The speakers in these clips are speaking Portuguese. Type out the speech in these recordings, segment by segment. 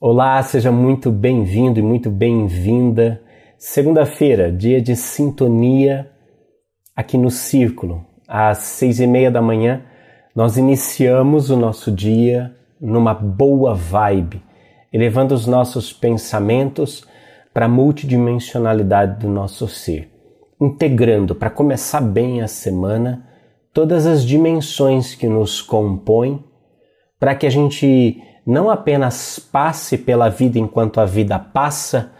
Olá, seja muito bem-vindo e muito bem-vinda. Segunda-feira, dia de sintonia aqui no Círculo. Às seis e meia da manhã, nós iniciamos o nosso dia numa boa vibe, elevando os nossos pensamentos para a multidimensionalidade do nosso ser, integrando para começar bem a semana todas as dimensões que nos compõem, para que a gente não apenas passe pela vida enquanto a vida passa,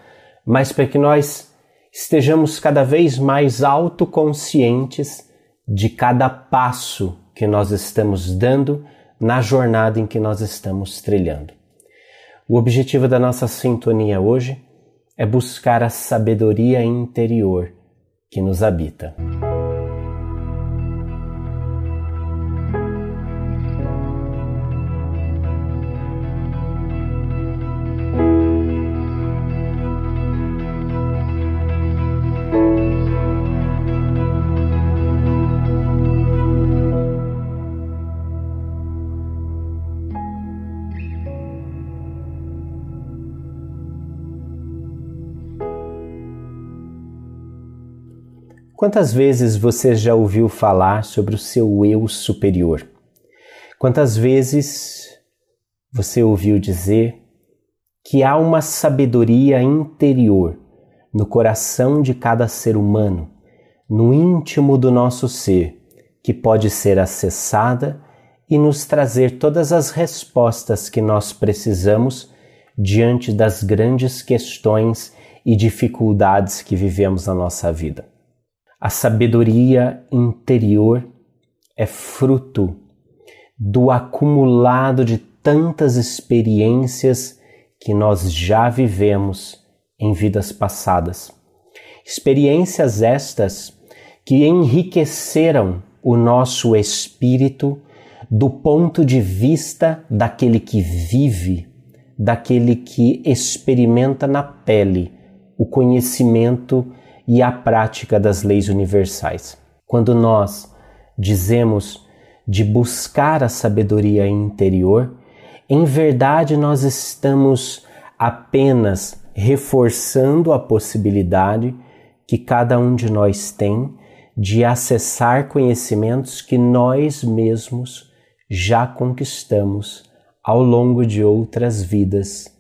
mas para que nós estejamos cada vez mais autoconscientes de cada passo que nós estamos dando na jornada em que nós estamos trilhando. O objetivo da nossa sintonia hoje é buscar a sabedoria interior que nos habita. Quantas vezes você já ouviu falar sobre o seu eu superior? Quantas vezes você ouviu dizer que há uma sabedoria interior no coração de cada ser humano, no íntimo do nosso ser, que pode ser acessada e nos trazer todas as respostas que nós precisamos diante das grandes questões e dificuldades que vivemos na nossa vida. A sabedoria interior é fruto do acumulado de tantas experiências que nós já vivemos em vidas passadas. Experiências estas que enriqueceram o nosso espírito do ponto de vista daquele que vive, daquele que experimenta na pele o conhecimento e a prática das leis universais. Quando nós dizemos de buscar a sabedoria interior, em verdade nós estamos apenas reforçando a possibilidade que cada um de nós tem de acessar conhecimentos que nós mesmos já conquistamos ao longo de outras vidas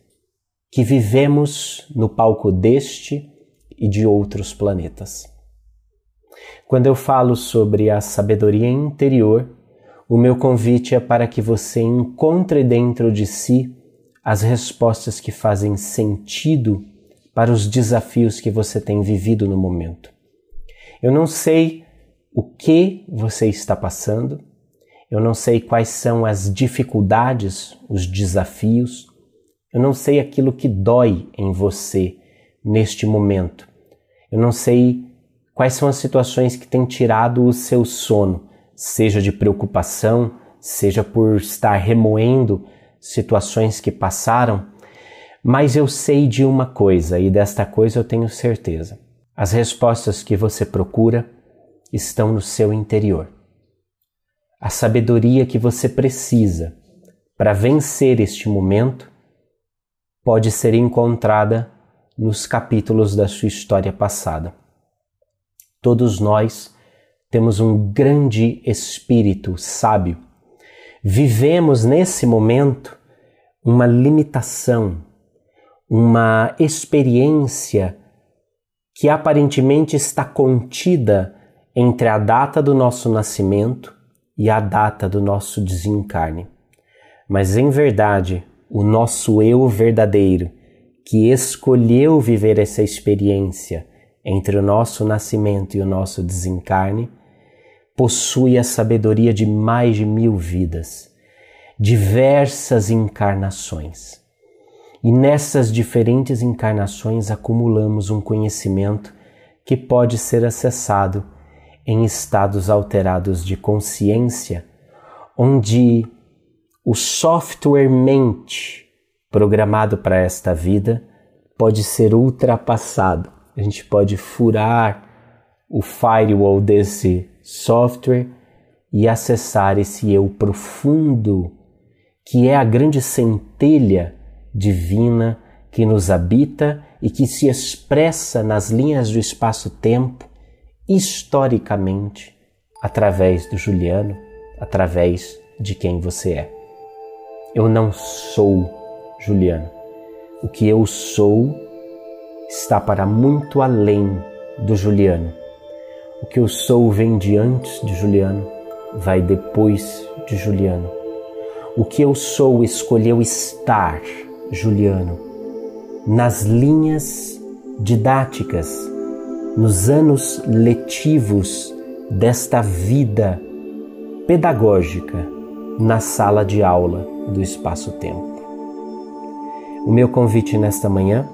que vivemos no palco deste e de outros planetas. Quando eu falo sobre a sabedoria interior, o meu convite é para que você encontre dentro de si as respostas que fazem sentido para os desafios que você tem vivido no momento. Eu não sei o que você está passando, eu não sei quais são as dificuldades, os desafios, eu não sei aquilo que dói em você neste momento. Eu não sei quais são as situações que têm tirado o seu sono, seja de preocupação, seja por estar remoendo situações que passaram, mas eu sei de uma coisa e desta coisa eu tenho certeza. As respostas que você procura estão no seu interior. A sabedoria que você precisa para vencer este momento pode ser encontrada nos capítulos da sua história passada. Todos nós temos um grande espírito sábio. Vivemos nesse momento uma limitação, uma experiência que aparentemente está contida entre a data do nosso nascimento e a data do nosso desencarne. Mas em verdade, o nosso eu verdadeiro, que escolheu viver essa experiência entre o nosso nascimento e o nosso desencarne, possui a sabedoria de mais de mil vidas, diversas encarnações. E nessas diferentes encarnações acumulamos um conhecimento que pode ser acessado em estados alterados de consciência, onde o software mente programado para esta vida pode ser ultrapassado. A gente pode furar o firewall desse software e acessar esse eu profundo, que é a grande centelha divina que nos habita e que se expressa nas linhas do espaço-tempo, historicamente, através do Juliano, através de quem você é. Eu não sou Juliano. O que eu sou está para muito além do Juliano. O que eu sou vem de antes de Juliano, vai depois de Juliano. O que eu sou escolheu estar, Juliano, nas linhas didáticas, nos anos letivos desta vida pedagógica na sala de aula do espaço-tempo. O meu convite nesta manhã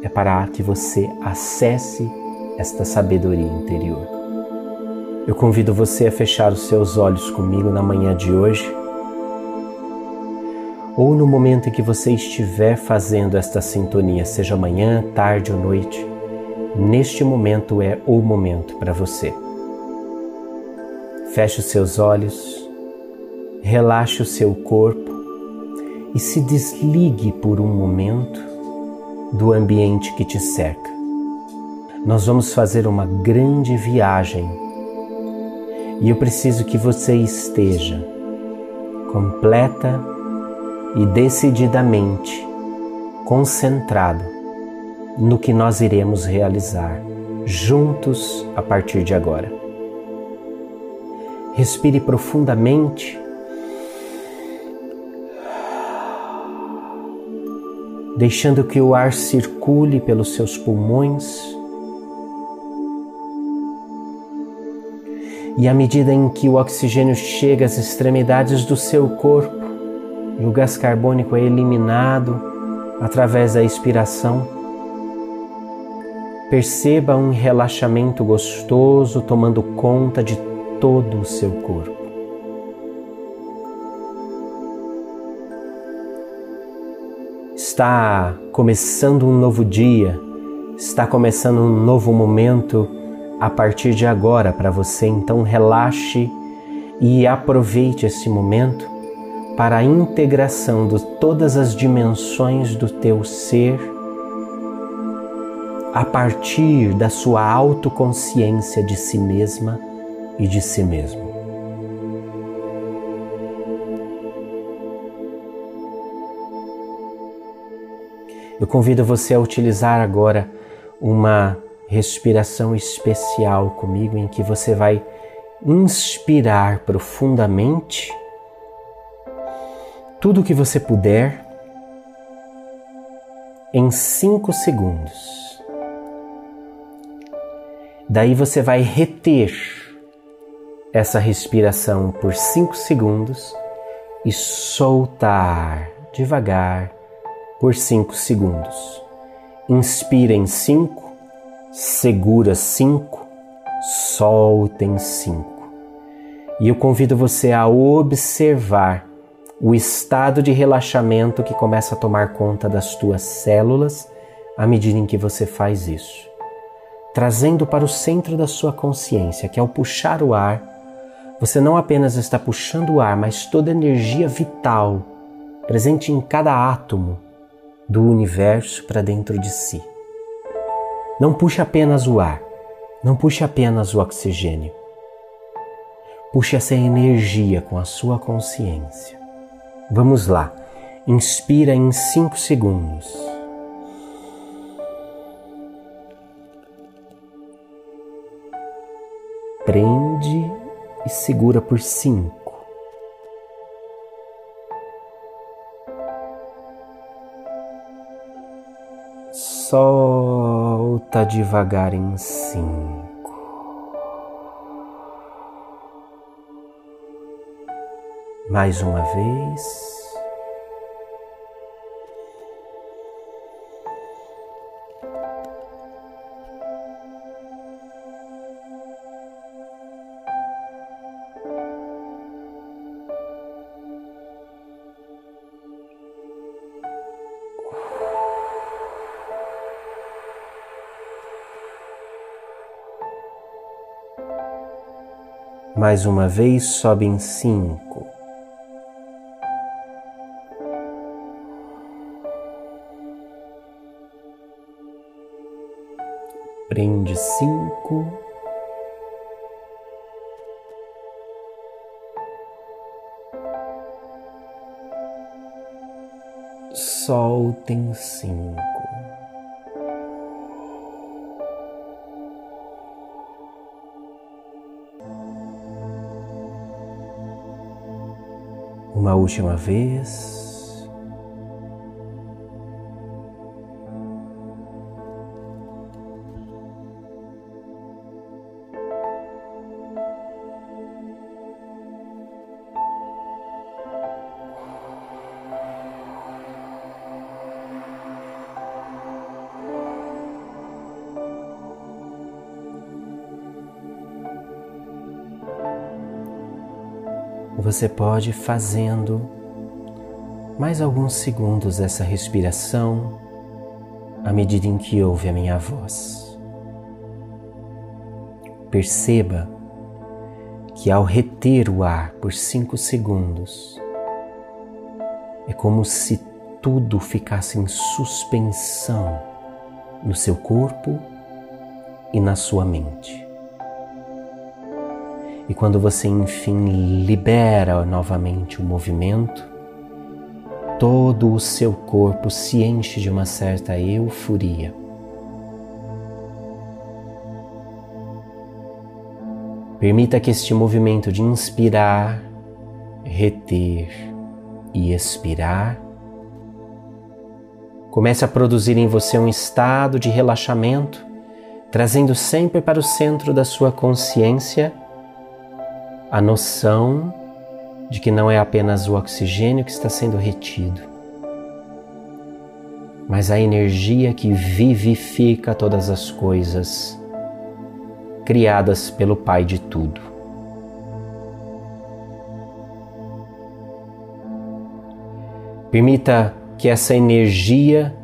é para que você acesse esta sabedoria interior. Eu convido você a fechar os seus olhos comigo na manhã de hoje, ou no momento em que você estiver fazendo esta sintonia, seja manhã, tarde ou noite. Neste momento é o momento para você. Feche os seus olhos, relaxe o seu corpo e se desligue por um momento do ambiente que te cerca. Nós vamos fazer uma grande viagem e eu preciso que você esteja completa e decididamente concentrado no que nós iremos realizar juntos a partir de agora. Respire profundamente deixando que o ar circule pelos seus pulmões. E à medida em que o oxigênio chega às extremidades do seu corpo e o gás carbônico é eliminado através da expiração, perceba um relaxamento gostoso tomando conta de todo o seu corpo. Está começando um novo dia, está começando um novo momento a partir de agora para você, então relaxe e aproveite esse momento para a integração de todas as dimensões do teu ser a partir da sua autoconsciência de si mesma e de si mesmo. Eu convido você a utilizar agora uma respiração especial comigo em que você vai inspirar profundamente tudo o que você puder em cinco segundos. Daí você vai reter essa respiração por cinco segundos e soltar devagar por 5 segundos. Inspira em 5, segura 5, solta em 5. E eu convido você a observar o estado de relaxamento que começa a tomar conta das tuas células à medida em que você faz isso. Trazendo para o centro da sua consciência que ao puxar o ar, você não apenas está puxando o ar, mas toda a energia vital presente em cada átomo do universo para dentro de si. Não puxe apenas o ar, não puxe apenas o oxigênio. Puxe essa energia com a sua consciência. Vamos lá. Inspira em 5 segundos. Prende e segura por 5. Solta devagar em cinco. Mais uma vez. Mais uma vez, sobe em cinco. Prende cinco. soltem cinco. Uma última vez. Você pode fazendo mais alguns segundos dessa respiração à medida em que ouve a minha voz. Perceba que ao reter o ar por cinco segundos, é como se tudo ficasse em suspensão no seu corpo e na sua mente. E quando você enfim libera novamente o movimento, todo o seu corpo se enche de uma certa euforia. Permita que este movimento de inspirar, reter e expirar comece a produzir em você um estado de relaxamento, trazendo sempre para o centro da sua consciência a noção de que não é apenas o oxigênio que está sendo retido, mas a energia que vivifica todas as coisas criadas pelo Pai de tudo. Permita que essa energia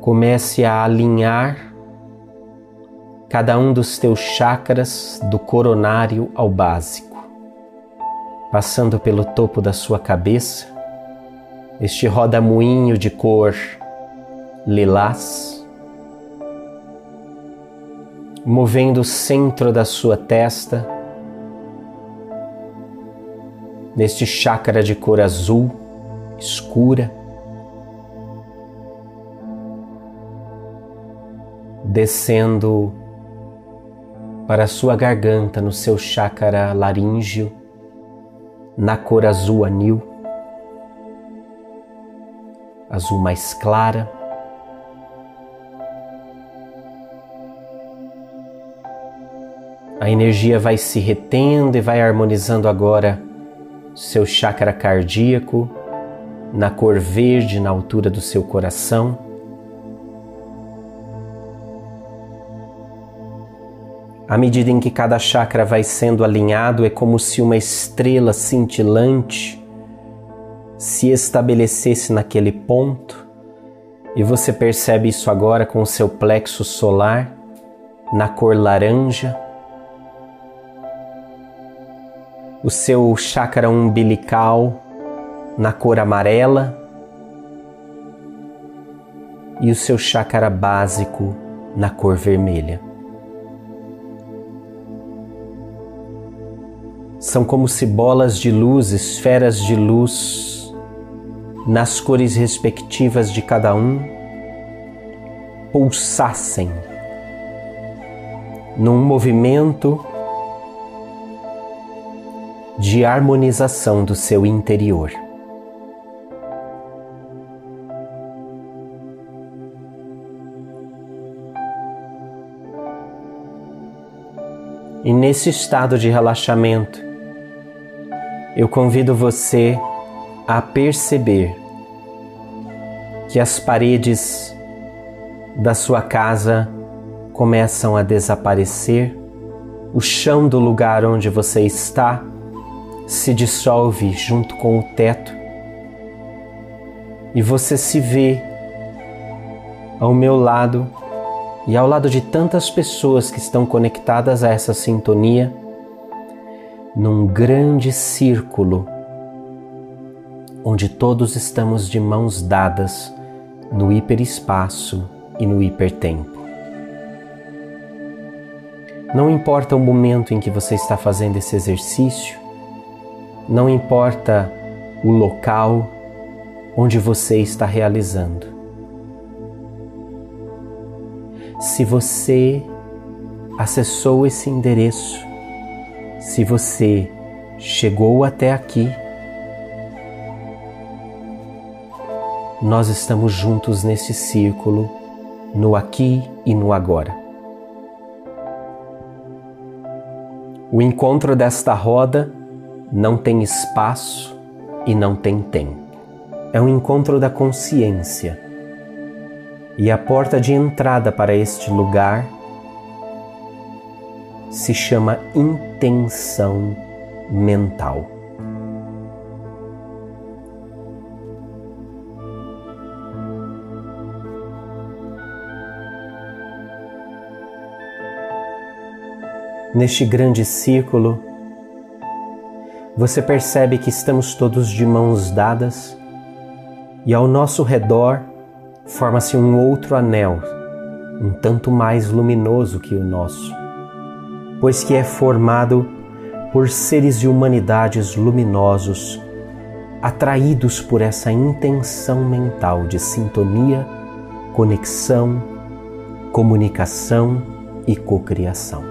comece a alinhar cada um dos teus chakras, do coronário ao básico, passando pelo topo da sua cabeça, este roda-moinho de cor lilás, movendo o centro da sua testa, neste chakra de cor azul escura, descendo para a sua garganta no seu chácara laríngeo, na cor azul anil, azul mais clara. A energia vai se retendo e vai harmonizando agora seu chácara cardíaco na cor verde na altura do seu coração À medida em que cada chakra vai sendo alinhado, é como se uma estrela cintilante se estabelecesse naquele ponto, e você percebe isso agora com o seu plexo solar na cor laranja, o seu chakra umbilical na cor amarela. E o seu chakra básico na cor vermelha. São como se bolas de luz, esferas de luz, nas cores respectivas de cada um, pulsassem num movimento de harmonização do seu interior. E nesse estado de relaxamento, eu convido você a perceber que as paredes da sua casa começam a desaparecer, o chão do lugar onde você está se dissolve junto com o teto. E você se vê ao meu lado e ao lado de tantas pessoas que estão conectadas a essa sintonia num grande círculo onde todos estamos de mãos dadas no hiperespaço e no hipertempo. Não importa o momento em que você está fazendo esse exercício, não importa o local onde você está realizando. Se você acessou esse endereço, se você chegou até aqui, nós estamos juntos nesse círculo, no aqui e no agora. O encontro desta roda não tem espaço e não tem tempo. É um encontro da consciência. E a porta de entrada para este lugar se chama intenção mental. Neste grande círculo, você percebe que estamos todos de mãos dadas e ao nosso redor forma-se um outro anel, um tanto mais luminoso que o nosso, pois que é formado por seres de humanidades luminosos, atraídos por essa intenção mental de sintonia, conexão, comunicação e cocriação.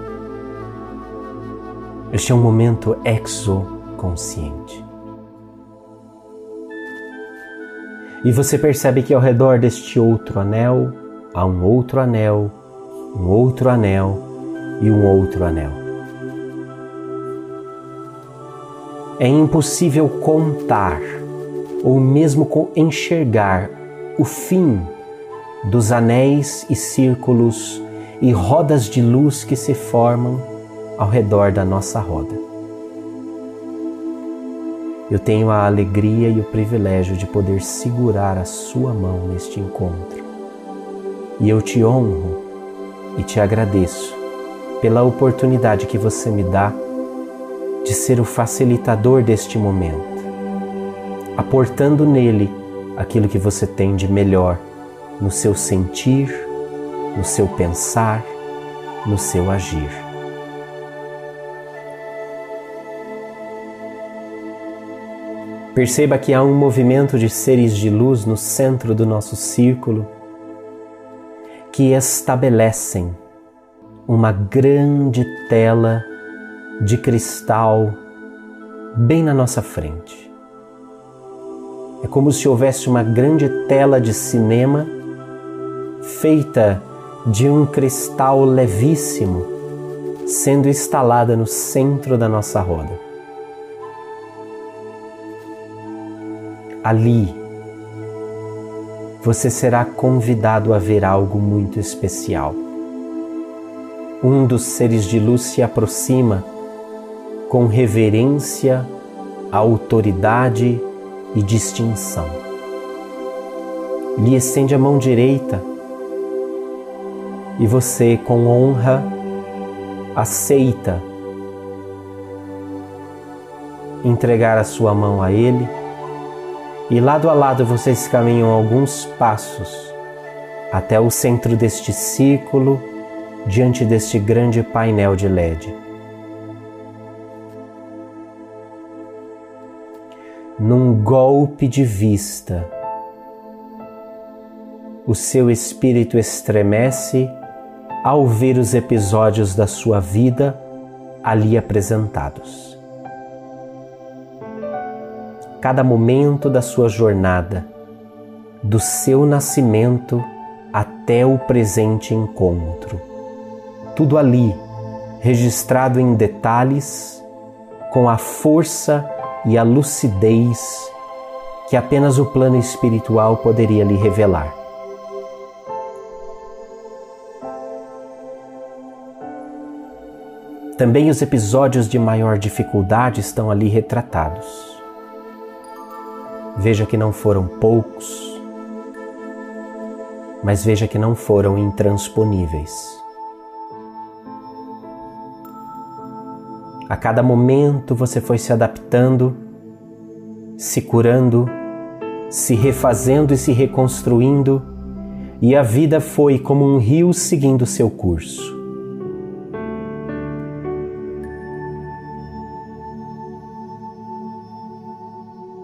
Este é um momento exoconsciente. E você percebe que ao redor deste outro anel há um outro anel, um outro anel e um outro anel. É impossível contar ou mesmo enxergar o fim dos anéis e círculos e rodas de luz que se formam ao redor da nossa roda. Eu tenho a alegria e o privilégio de poder segurar a sua mão neste encontro. E eu te honro e te agradeço pela oportunidade que você me dá de ser o facilitador deste momento, aportando nele aquilo que você tem de melhor no seu sentir, no seu pensar, no seu agir. Perceba que há um movimento de seres de luz no centro do nosso círculo que estabelecem uma grande tela de cristal bem na nossa frente. É como se houvesse uma grande tela de cinema feita de um cristal levíssimo sendo instalada no centro da nossa roda. Ali, você será convidado a ver algo muito especial. Um dos seres de luz se aproxima com reverência, autoridade e distinção. Lhe estende a mão direita e você, com honra, aceita entregar a sua mão a ele e lado a lado vocês caminham alguns passos até o centro deste círculo, diante deste grande painel de LED. num golpe de vista. O seu espírito estremece ao ver os episódios da sua vida ali apresentados. Cada momento da sua jornada, do seu nascimento até o presente encontro. Tudo ali, registrado em detalhes, com a força e a lucidez que apenas o plano espiritual poderia lhe revelar. Também os episódios de maior dificuldade estão ali retratados. Veja que não foram poucos, mas veja que não foram intransponíveis. A cada momento você foi se adaptando, se curando, se refazendo e se reconstruindo, e a vida foi como um rio seguindo seu curso.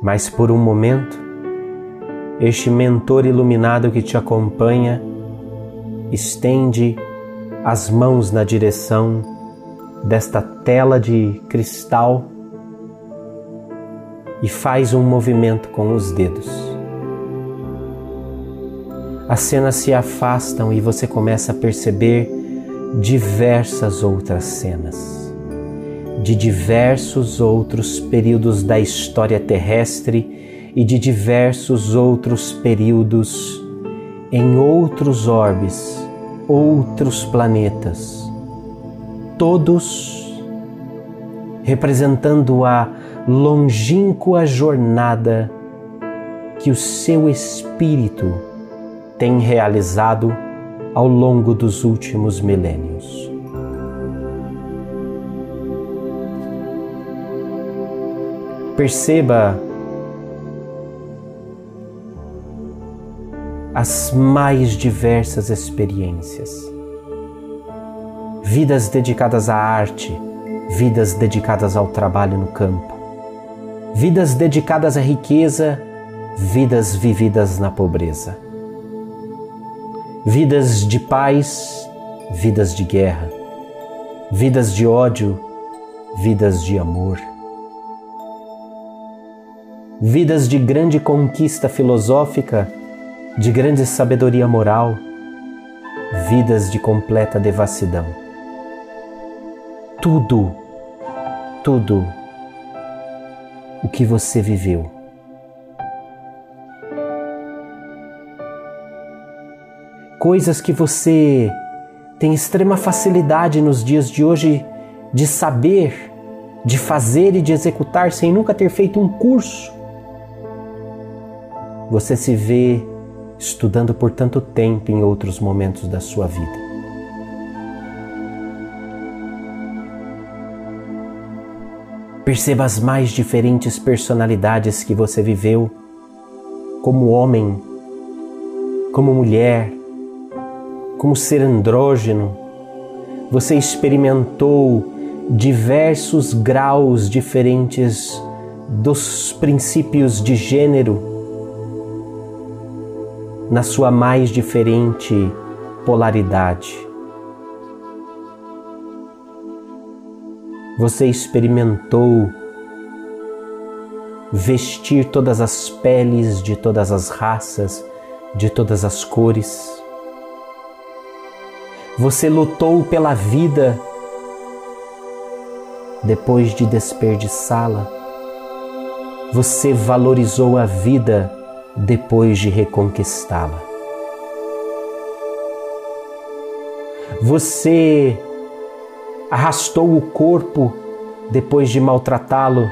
Mas por um momento, este mentor iluminado que te acompanha estende as mãos na direção desta tela de cristal e faz um movimento com os dedos. As cenas se afastam e você começa a perceber diversas outras cenas, de diversos outros períodos da história terrestre e de diversos outros períodos em outros orbes, outros planetas, todos representando a longínqua jornada que o seu espírito tem realizado ao longo dos últimos milênios. Perceba as mais diversas experiências. Vidas dedicadas à arte, vidas dedicadas ao trabalho no campo, vidas dedicadas à riqueza, vidas vividas na pobreza. Vidas de paz, vidas de guerra, vidas de ódio, vidas de amor, vidas de grande conquista filosófica, de grande sabedoria moral, vidas de completa devassidão. Tudo, tudo o que você viveu coisas que você tem extrema facilidade nos dias de hoje de saber, de fazer e de executar sem nunca ter feito um curso. Você se vê estudando por tanto tempo em outros momentos da sua vida. Perceba as mais diferentes personalidades que você viveu, como homem, como mulher, como ser andrógeno, você experimentou diversos graus diferentes dos princípios de gênero na sua mais diferente polaridade. Você experimentou vestir todas as peles de todas as raças, de todas as cores. Você lutou pela vida depois de desperdiçá-la. Você valorizou a vida depois de reconquistá-la. Você arrastou o corpo depois de maltratá-lo.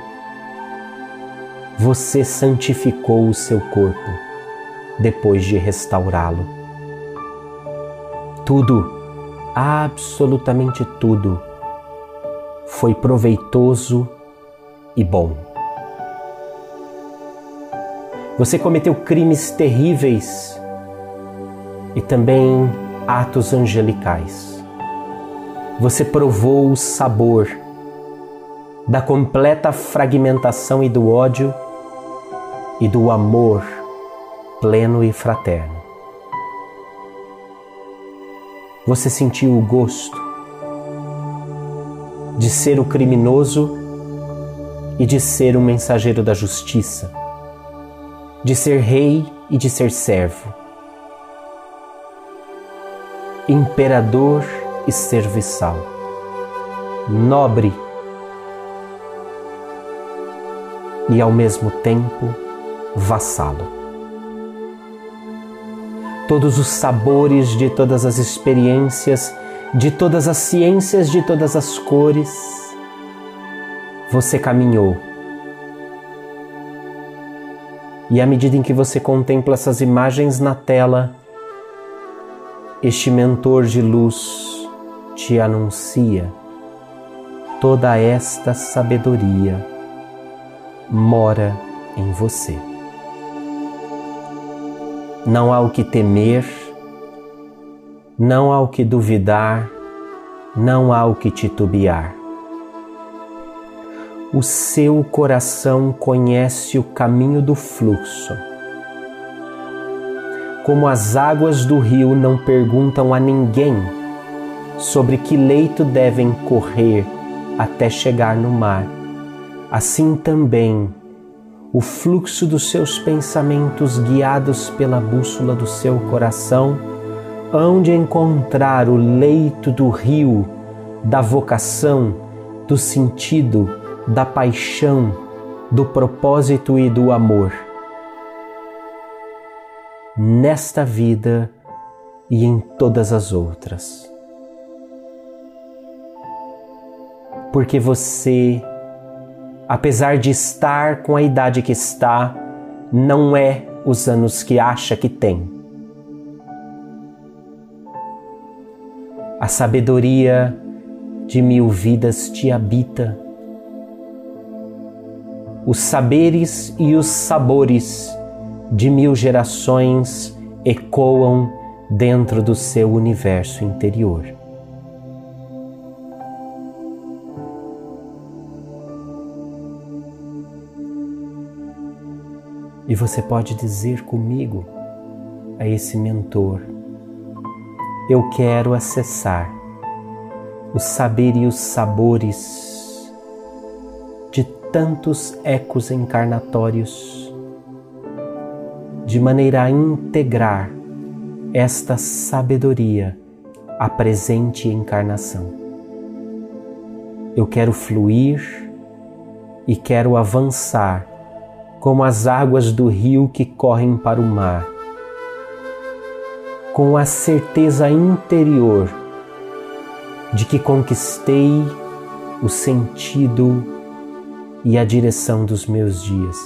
Você santificou o seu corpo depois de restaurá-lo. Tudo absolutamente tudo foi proveitoso e bom. Você cometeu crimes terríveis e também atos angelicais. Você provou o sabor da completa fragmentação e do ódio e do amor pleno e fraterno. Você sentiu o gosto de ser o criminoso e de ser um mensageiro da justiça, de ser rei e de ser servo, imperador e serviçal, nobre e ao mesmo tempo vassalo todos os sabores de todas as experiências, de todas as ciências, de todas as cores. Você caminhou. E à medida em que você contempla essas imagens na tela, este mentor de luz te anuncia toda esta sabedoria mora em você. Não há o que temer, não há o que duvidar, não há o que titubear. o seu coração conhece o caminho do fluxo. Como as águas do rio não perguntam a ninguém sobre que leito devem correr até chegar no mar, assim também o fluxo dos seus pensamentos guiados pela bússola do seu coração, onde encontrar o leito do rio, da vocação, do sentido, da paixão, do propósito e do amor. Nesta vida e em todas as outras. Porque você, apesar de estar com a idade que está, não é os anos que acha que tem. A sabedoria de mil vidas te habita os saberes e os sabores de mil gerações ecoam dentro do seu universo interior. E você pode dizer comigo a esse mentor: Eu quero acessar o saber e os sabores tantos ecos encarnatórios, de maneira a integrar esta sabedoria à presente encarnação. Eu quero fluir e quero avançar como as águas do rio que correm para o mar, com a certeza interior de que conquistei o sentido e a direção dos meus dias.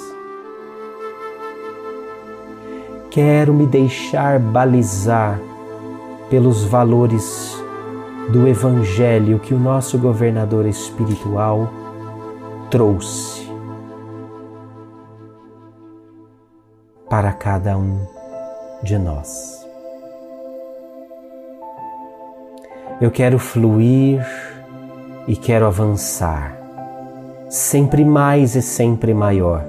Quero me deixar balizar pelos valores do Evangelho que o nosso governador espiritual trouxe para cada um de nós. Eu quero fluir e quero avançar sempre mais e sempre maior,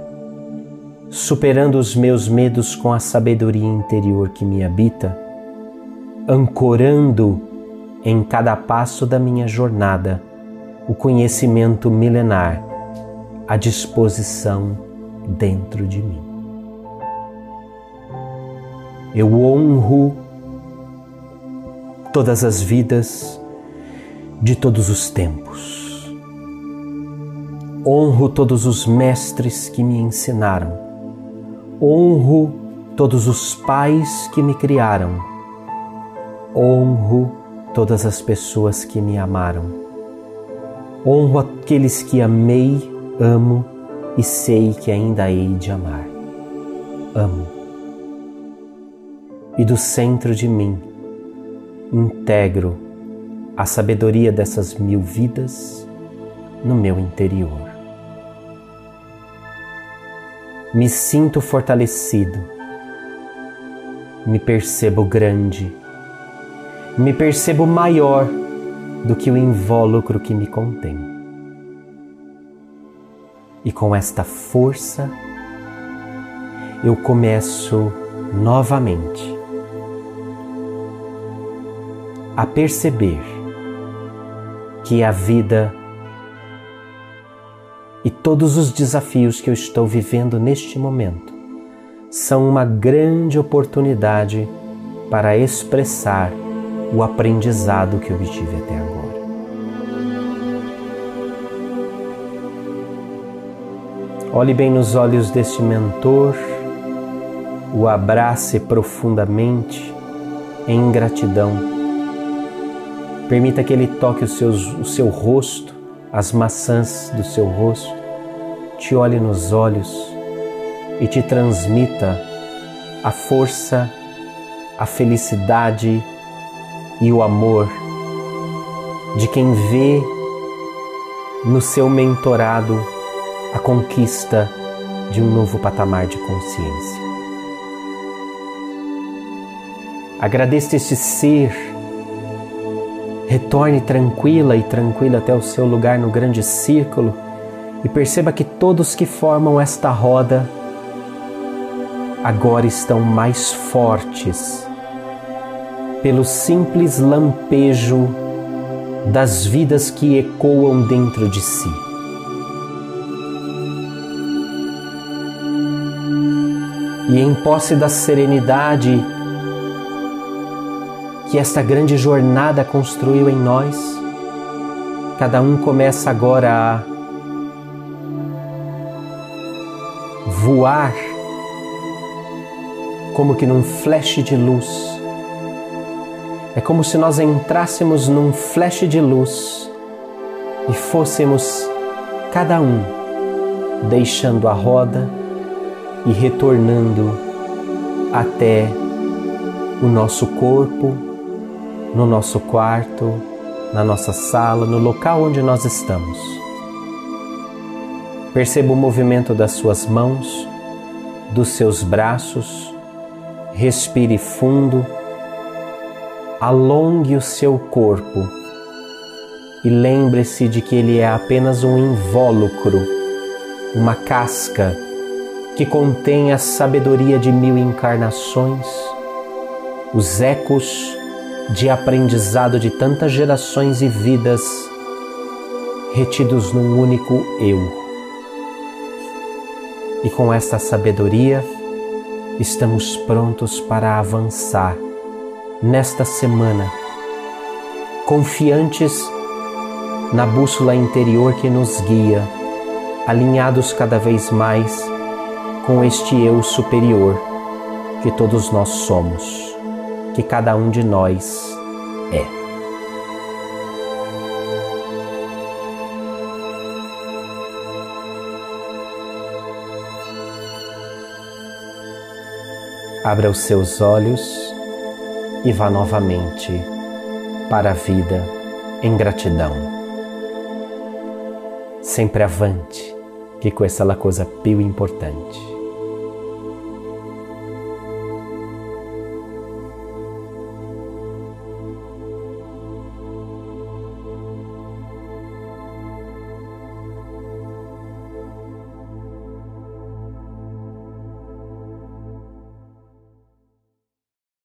superando os meus medos com a sabedoria interior que me habita, ancorando em cada passo da minha jornada o conhecimento milenar à disposição dentro de mim. Eu honro todas as vidas de todos os tempos Honro todos os mestres que me ensinaram. Honro todos os pais que me criaram. Honro todas as pessoas que me amaram. Honro aqueles que amei, amo e sei que ainda hei de amar. Amo. E do centro de mim. Integro a sabedoria dessas mil vidas no meu interior. Me sinto fortalecido, me percebo grande, me percebo maior do que o invólucro que me contém. E com esta força, eu começo novamente a perceber que a vida e todos os desafios que eu estou vivendo neste momento são uma grande oportunidade para expressar o aprendizado que obtive até agora. Olhe bem nos olhos deste mentor, o abrace profundamente em gratidão. Permita que ele toque o seu, o seu rosto as maçãs do seu rosto, te olhe nos olhos e te transmita a força, a felicidade e o amor de quem vê no seu mentorado a conquista de um novo patamar de consciência. Agradeça este ser Retorne tranquila e tranquila até o seu lugar no grande círculo E perceba que todos que formam esta roda agora estão mais fortes pelo simples lampejo das vidas que ecoam dentro de si. E em posse da serenidade que esta grande jornada construiu em nós, cada um começa agora a voar como que num flash de luz. É como se nós entrássemos num flash de luz e fôssemos cada um deixando a roda e retornando até o nosso corpo, no nosso quarto, na nossa sala, no local onde nós estamos. Perceba o movimento das suas mãos, dos seus braços, respire fundo, alongue o seu corpo. E lembre-se de que ele é apenas um invólucro, uma casca que contém a sabedoria de mil encarnações, os ecos de aprendizado de tantas gerações e vidas retidos num único eu. E com esta sabedoria, estamos prontos para avançar nesta semana, confiantes na bússola interior que nos guia, alinhados cada vez mais com este eu superior que todos nós somos, que cada um de nós é. Abra os seus olhos e vá novamente para a vida em gratidão. Sempre avante, que questa é a coisa più importante.